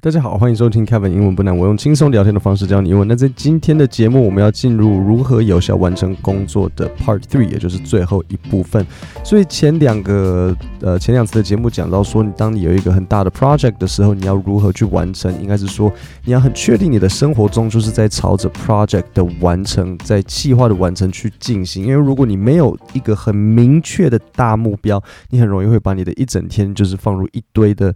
大家好，欢迎收听 Kevin 英文不难，我用轻松聊天的方式教你英文。那在今天的节目，我们要进入如何有效完成工作的 Part Three，也就是最后一部分。所以前两个呃前两次的节目讲到说，你当你有一个很大的 project 的时候，你要如何去完成？应该是说你要很确定你的生活中就是在朝着 project 的完成，在计划的完成去进行。因为如果你没有一个很明确的大目标，你很容易会把你的一整天就是放入一堆的。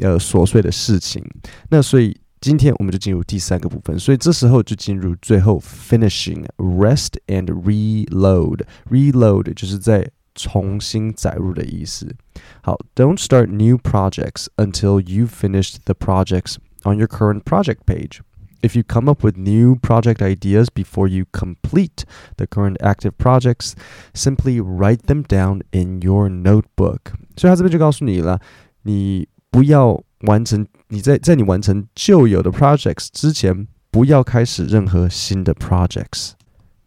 呃，琐碎的事情。那所以今天我们就进入第三个部分。所以这时候就进入最后 finishing rest and reload。reload 就是在重新载入的意思。好，Don't start new projects until you've finished the projects on your current project page. If you come up with new project ideas before you complete the current active projects, simply write them down in your notebook. 所以他这边就告诉你了，你。 不要完成你在在你完成旧有的 projects 之前，不要开始任何新的 projects。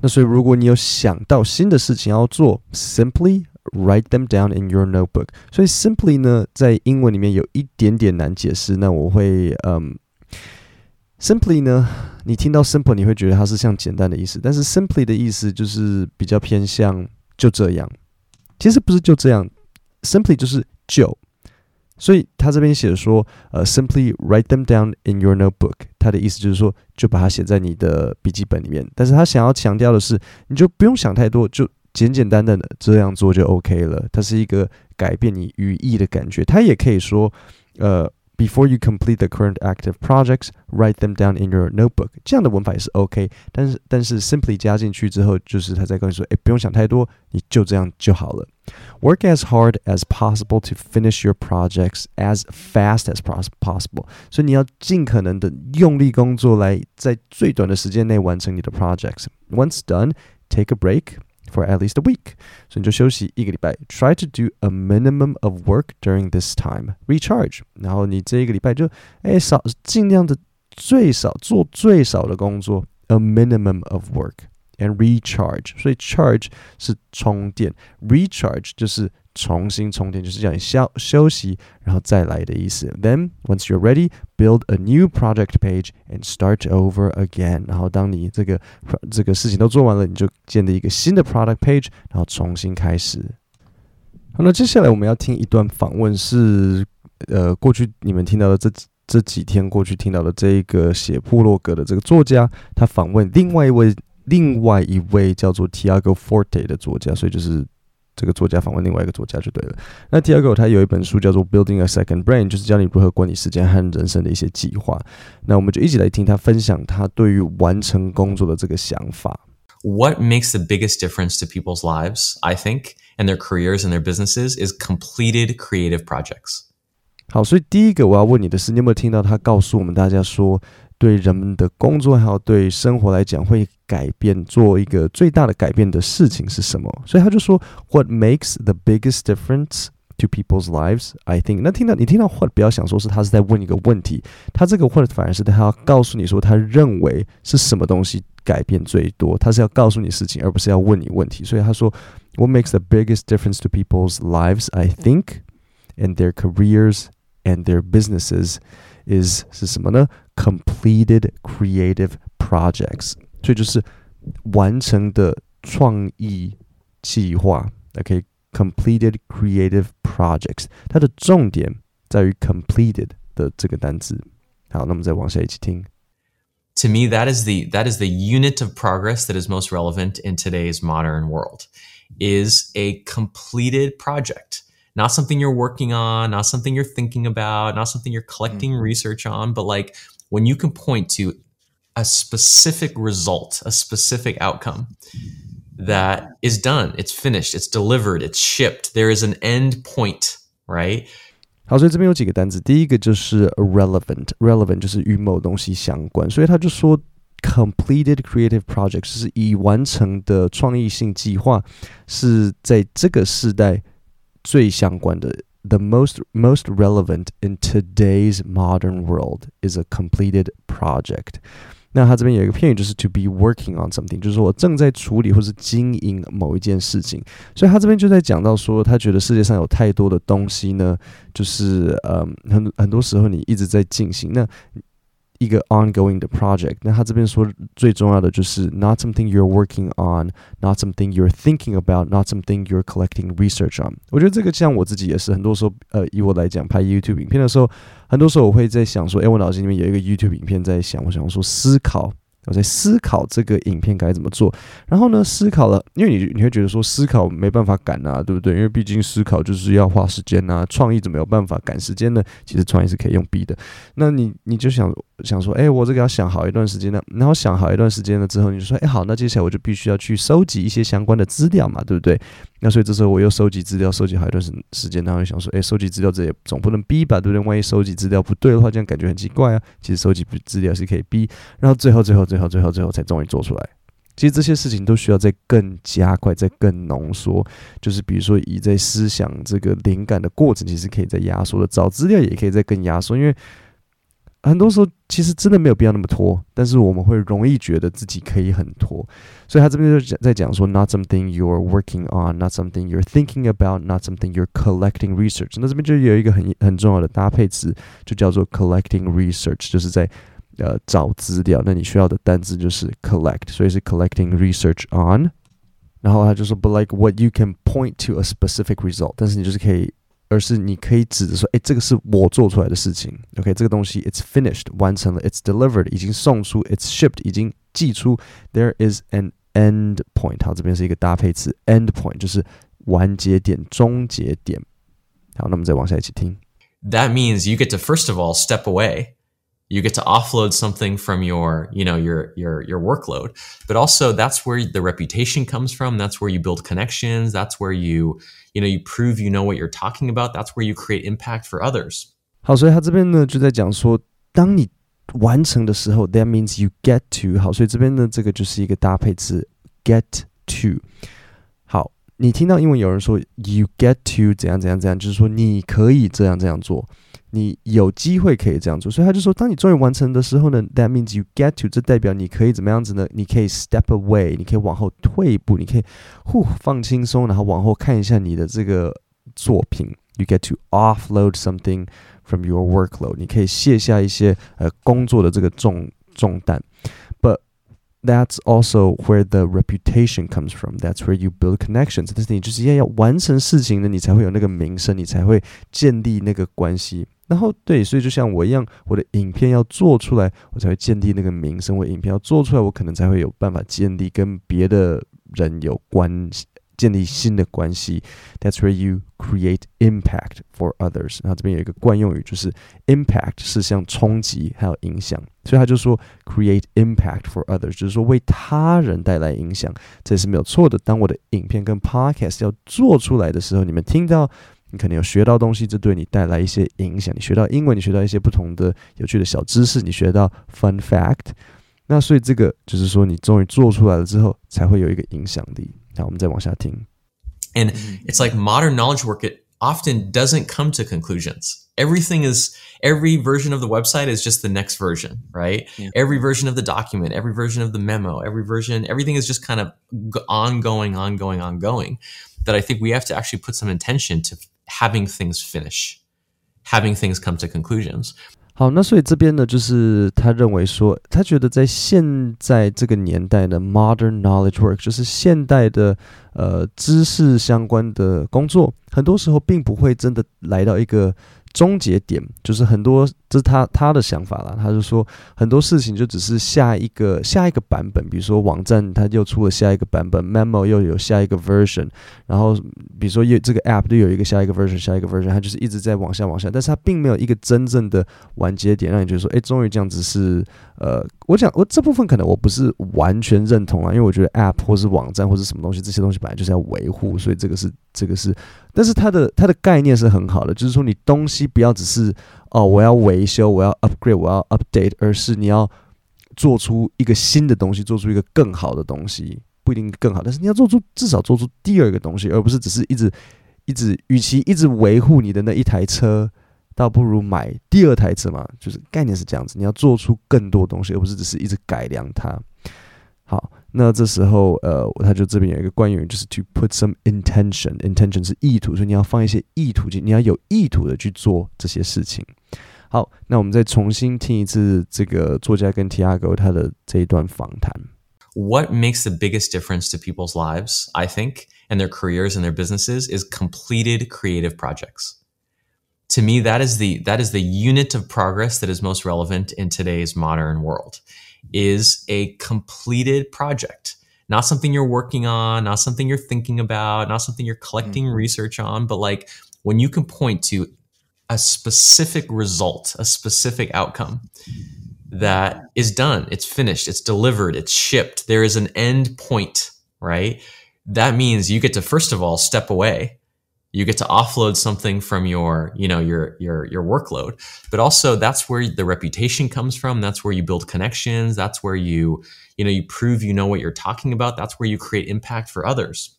那所以，如果你有想到新的事情要做，simply write them down in your notebook。所以，simply 呢，在英文里面有一点点难解释。那我会，嗯，simply 呢，你听到 simple 你会觉得它是像简单的意思，但是 simply 的意思就是比较偏向就这样。其实不是就这样，simply 就是就。所以他这边写说，呃，simply write them down in your notebook。他的意思就是说，就把它写在你的笔记本里面。但是他想要强调的是，你就不用想太多，就简简单单的这样做就 OK 了。它是一个改变你语义的感觉。他也可以说，呃。Before you complete the current active projects, write them down in your notebook。这样的文法也是 OK，但是但是 simply 加进去之后，就是他在跟你说，哎，不用想太多，你就这样就好了。Work as hard as possible to finish your projects as fast as possible。所以你要尽可能的用力工作，来在最短的时间内完成你的 projects。Once done, take a break。For at least a week，所以你就休息一个礼拜。Try to do a minimum of work during this time. Recharge，然后你这一个礼拜就哎少尽量的最少做最少的工作。A minimum of work And recharge，所以 charge 是充电，recharge 就是。重新充电就是叫你休休息，然后再来的意思。Then once you're ready, build a new project page and start over again。然后当你这个这个事情都做完了，你就建立一个新的 product page，然后重新开始。好，那接下来我们要听一段访问，是呃过去你们听到的这这几天过去听到的这一个写部落格的这个作家，他访问另外一位另外一位叫做 Tiago Forte 的作家，所以就是。这个作家访问另外一个作家就对了。那 Tiago 他有一本书叫做《Building a Second Brain》，就是教你如何管理时间和人生的一些计划。那我们就一起来听他分享他对于完成工作的这个想法。What makes the biggest difference to people's lives, I think, and their careers and their businesses is completed creative projects. 好，所以第一个我要问你的是，你有没有听到他告诉我们大家说，对人们的工作还有对生活来讲，会改变做一个最大的改变的事情是什么？所以他就说，What makes the biggest difference to people's lives? I think。那听到你听到 what，不要想说是他是在问一个问题，他这个 what 反而是他要告诉你说，他认为是什么东西改变最多，他是要告诉你事情，而不是要问你问题。所以他说，What makes the biggest difference to people's lives? I think, and their careers and their businesses. is 是什么呢？Completed creative projects，所以就是完成的创意计划。OK，completed creative projects，它的重点在于 completed 的这个单词。好，那我们再往下一起听。To me, that is the that is the unit of progress that is most relevant in today's modern world. Is a completed project not something you're working on, not something you're thinking about, not something you're collecting mm-hmm. research on, but like when you can point to a specific result, a specific outcome that is done, it's finished, it's delivered, it's shipped. There is an end point, right? 好，所以这边有几个单词，第一个就是 relevant，relevant 就是与某东西相关，所以他就说 completed creative projects 是已完成的创意性计划，是在这个时代。 最相关的，the most most relevant in today's modern world is a completed project。那他这边有一个片语就是 to be working on something，就是说我正在处理或是经营某一件事情。所以他这边就在讲到说，他觉得世界上有太多的东西呢，就是呃很很多时候你一直在进行那。一个 ongoing 的 project，那他这边说最重要的就是 not something you're working on，not something you're thinking about，not something you're collecting research on。我觉得这个像我自己也是，很多时候，呃，以我来讲拍 YouTube 影片的时候，很多时候我会在想说，诶，我脑子里面有一个 YouTube 影片在想，我想说思考。我在思考这个影片该怎么做，然后呢，思考了，因为你你会觉得说思考没办法赶啊，对不对？因为毕竟思考就是要花时间啊，创意怎么有办法赶时间呢？其实创意是可以用逼的。那你你就想想说，哎，我这个要想好一段时间呢，然后想好一段时间了之后，你就说，哎，好，那接下来我就必须要去收集一些相关的资料嘛，对不对？那所以这时候我又收集资料，收集好一段时时间，然后就想说，哎，收集资料这也总不能逼吧，对不对？万一收集资料不对的话，这样感觉很奇怪啊。其实收集资料是可以逼，然后最后最后最后最后最后才终于做出来。其实这些事情都需要再更加快，再更浓缩。就是比如说，以在思想这个灵感的过程，其实可以再压缩的；找资料也可以再更压缩，因为。很多时候其实真的没有必要那么拖，但是我们会容易觉得自己可以很拖，所以他这边就讲在讲说，not something you're working on，not something you're thinking about，not something you're collecting research。那这边就有一个很很重要的搭配词，就叫做 collecting research，就是在呃找资料。那你需要的单字就是 collect，所以是 collecting research on。然后他就说，but like what you can point to a specific result，但是你就是可以。 而是你可以指着说，诶，这个是我做出来的事情。OK，这个东西 it's finished 完成了，it's delivered 已经送出，it's shipped 已经寄出。There is an end point。好，这边是一个搭配词，end point 就是完结点、终结点。好，那我们再往下一起听。That means you get to first of all step away. You get to offload something from your, you know, your your your workload. But also that's where the reputation comes from. That's where you build connections. That's where you You know, you prove you know what you're talking about. That's where you create impact for others. 好，所以他这边呢就在讲说，当你完成的时候，that means you get to。好，所以这边呢这个就是一个搭配词，get to。好，你听到英文有人说 you get to 怎样怎样怎样，就是说你可以这样这样做。 你有机会可以这样做，所以他就说，当你终于完成的时候呢，that means you get to，这代表你可以怎么样子呢？你可以 step away，你可以往后退一步，你可以呼放轻松，然后往后看一下你的这个作品。You get to offload something from your workload，你可以卸下一些呃工作的这个重重担。But that's also where the reputation comes from. That's where you build connections. 但是你就是要要完成事情呢，你才会有那个名声，你才会建立那个关系。然后对，所以就像我一样，我的影片要做出来，我才会建立那个名声。我影片要做出来，我可能才会有办法建立跟别的人有关，建立新的关系。That's where you create impact for others。然后这边有一个惯用语，就是 impact 是像冲击还有影响，所以他就说 create impact for others，就是说为他人带来影响，这也是没有错的。当我的影片跟 podcast 要做出来的时候，你们听到。你可能有学到东西，这对你带来一些影响。你学到英文，你学到一些不同的有趣的小知识，你学到 fun fact。那所以这个就是说，你终于做出来了之后，才会有一个影响力。好，我们再往下听。And it's like modern knowledge work. It often doesn't come to conclusions. Everything is every version of the website is just the next version, right? Yeah. Every version of the document, every version of the memo, every version, everything is just kind of ongoing, ongoing, ongoing. That I think we have to actually put some intention to Having things finish, having things come to conclusions. 好，那所以这边呢，就是他认为说，他觉得在现在这个年代的 modern knowledge work，就是现代的呃知识相关的工作，很多时候并不会真的来到一个。终结点就是很多，这是他他的想法啦。他就说很多事情就只是下一个下一个版本，比如说网站它又出了下一个版本，memo 又有下一个 version，然后比如说又这个 app 又有一个下一个 version，下一个 version，它就是一直在往下往下，但是它并没有一个真正的完结点，让你觉得说，哎，终于这样子是呃，我讲我这部分可能我不是完全认同啊，因为我觉得 app 或是网站或是什么东西，这些东西本来就是要维护，所以这个是这个是。但是它的它的概念是很好的，就是说你东西不要只是哦，我要维修，我要 upgrade，我要 update，而是你要做出一个新的东西，做出一个更好的东西，不一定更好，但是你要做出至少做出第二个东西，而不是只是一直一直，与其一直维护你的那一台车，倒不如买第二台车嘛。就是概念是这样子，你要做出更多东西，而不是只是一直改良它。好，那这时候呃，他就这边有一个惯用语，就是 to put some intention。intention 是意图，所以你要放一些意图进，你要有意图的去做这些事情。好，那我们再重新听一次这个作家跟 Tiago 他的这一段访谈。What makes the biggest difference to people's lives, I think, and their careers and their businesses is completed creative projects. To me, that is the that is the unit of progress that is most relevant in today's modern world. Is a completed project. Not something you're working on, not something you're thinking about, not something you're collecting mm-hmm. research on, but like when you can point to a specific result, a specific outcome that is done, it's finished, it's delivered, it's shipped. There is an end point, right? That means you get to first of all step away. You get to offload something from your, you know, your your your workload. But also that's where the reputation comes from. That's where you build connections. That's where you, you know, you prove you know what you're talking about. That's where you create impact for others.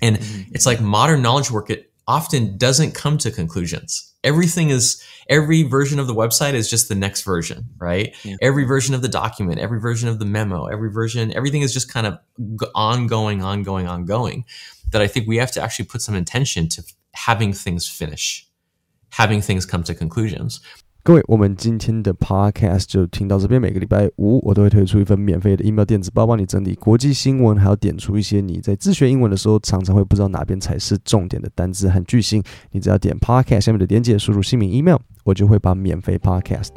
And mm-hmm. it's like modern knowledge work it often doesn't come to conclusions everything is every version of the website is just the next version, right? Yeah. Every version of the document, every version of the memo, every version, everything is just kind of ongoing, ongoing, ongoing. That I think we have to actually put some intention to having things finish, having things come to conclusions. 各位，我们今天的 podcast 就听到这边。每个礼拜五，我都会推出一份免费的 email 电子报，帮你整理国际新闻，还要点出一些你在自学英文的时候常常会不知道哪边才是重点的单字和句型。你只要点 podcast 下面的链接，输入姓名 email，我就会把免费 podcast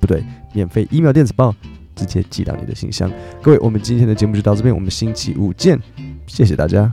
不对，免费 email 电子报直接寄到你的信箱。各位，我们今天的节目就到这边，我们星期五见，谢谢大家。